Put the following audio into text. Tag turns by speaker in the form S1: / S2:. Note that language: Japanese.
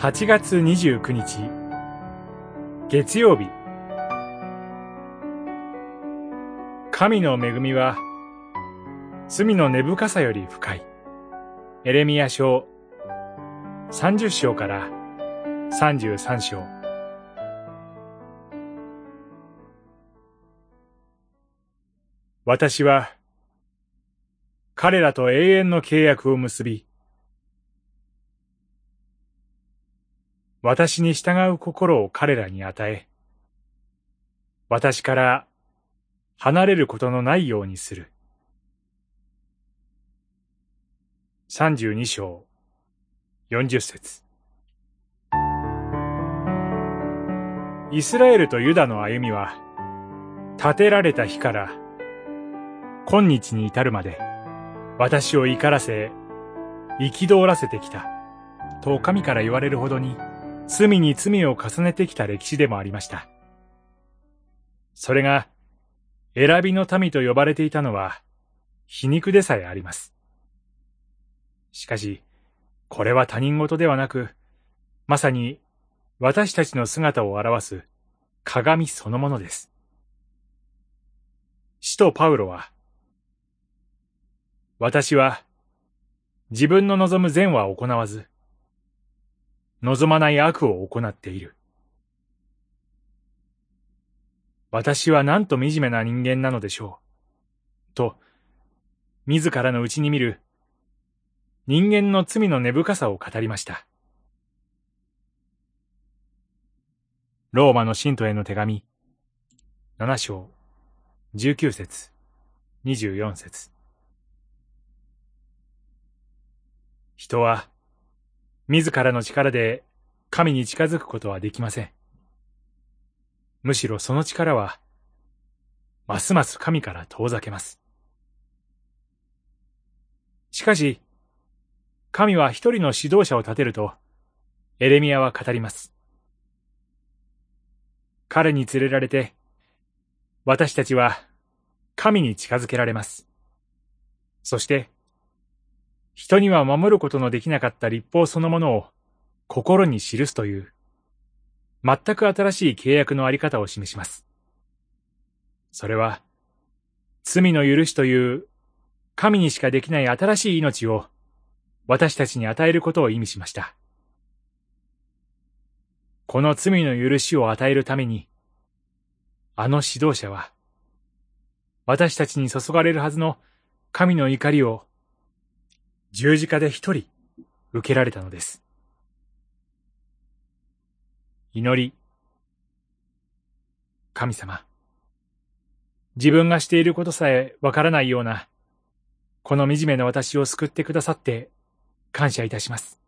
S1: 8月29日。月曜日。神の恵みは罪の根深さより深い。エレミヤ書。30章から。33章。私は彼らと永遠の契約を結び私に従う心を彼らに与え、私から離れることのないようにする。三十二章、四十節イスラエルとユダの歩みは、建てられた日から、今日に至るまで、私を怒らせ、憤らせてきた、と神から言われるほどに、罪に罪を重ねてきた歴史でもありました。それが、選びの民と呼ばれていたのは、皮肉でさえあります。しかし、これは他人事ではなく、まさに私たちの姿を表す鏡そのものです。使徒パウロは、私は自分の望む善は行わず、望まない悪を行っている。私はなんと惨めな人間なのでしょう。と、自らの内に見る人間の罪の根深さを語りました。ローマの信徒への手紙、七章、十九節、二十四節。人は、自らの力で神に近づくことはできません。むしろその力は、ますます神から遠ざけます。しかし、神は一人の指導者を立てると、エレミヤは語ります。彼に連れられて、私たちは神に近づけられます。そして、人には守ることのできなかった立法そのものを心に記すという、全く新しい契約のあり方を示します。それは、罪の許しという神にしかできない新しい命を私たちに与えることを意味しました。この罪の許しを与えるために、あの指導者は、私たちに注がれるはずの神の怒りを十字架で一人受けられたのです。祈り。神様。自分がしていることさえわからないような、この惨めな私を救ってくださって感謝いたします。